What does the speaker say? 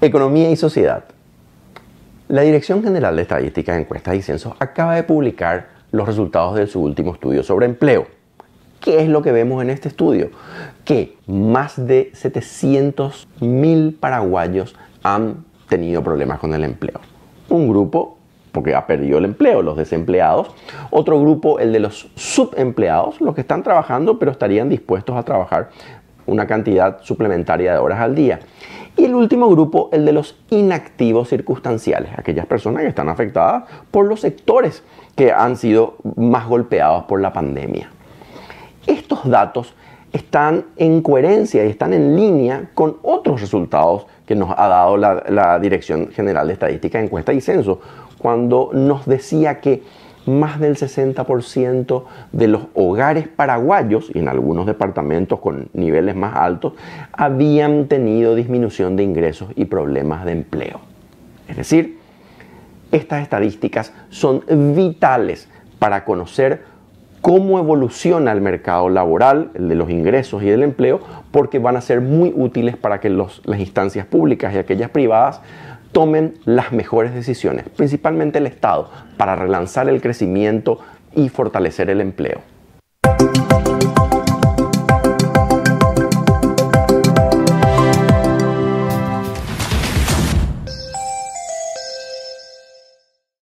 Economía y sociedad. La Dirección General de Estadísticas, Encuestas y Censos acaba de publicar los resultados de su último estudio sobre empleo. ¿Qué es lo que vemos en este estudio? Que más de 700.000 paraguayos han tenido problemas con el empleo. Un grupo, porque ha perdido el empleo, los desempleados. Otro grupo, el de los subempleados, los que están trabajando pero estarían dispuestos a trabajar una cantidad suplementaria de horas al día. Y el último grupo, el de los inactivos circunstanciales, aquellas personas que están afectadas por los sectores que han sido más golpeados por la pandemia. Estos datos están en coherencia y están en línea con otros resultados que nos ha dado la, Dirección General de Estadística, Encuesta y Censo, cuando nos decía que más del 60% de los hogares paraguayos, y en algunos departamentos con niveles más altos, habían tenido disminución de ingresos y problemas de empleo. Es decir, estas estadísticas son vitales para conocer cómo evoluciona el mercado laboral, el de los ingresos y del empleo, porque van a ser muy útiles para que las instancias públicas y aquellas privadas tomen las mejores decisiones, principalmente el Estado, para relanzar el crecimiento y fortalecer el empleo.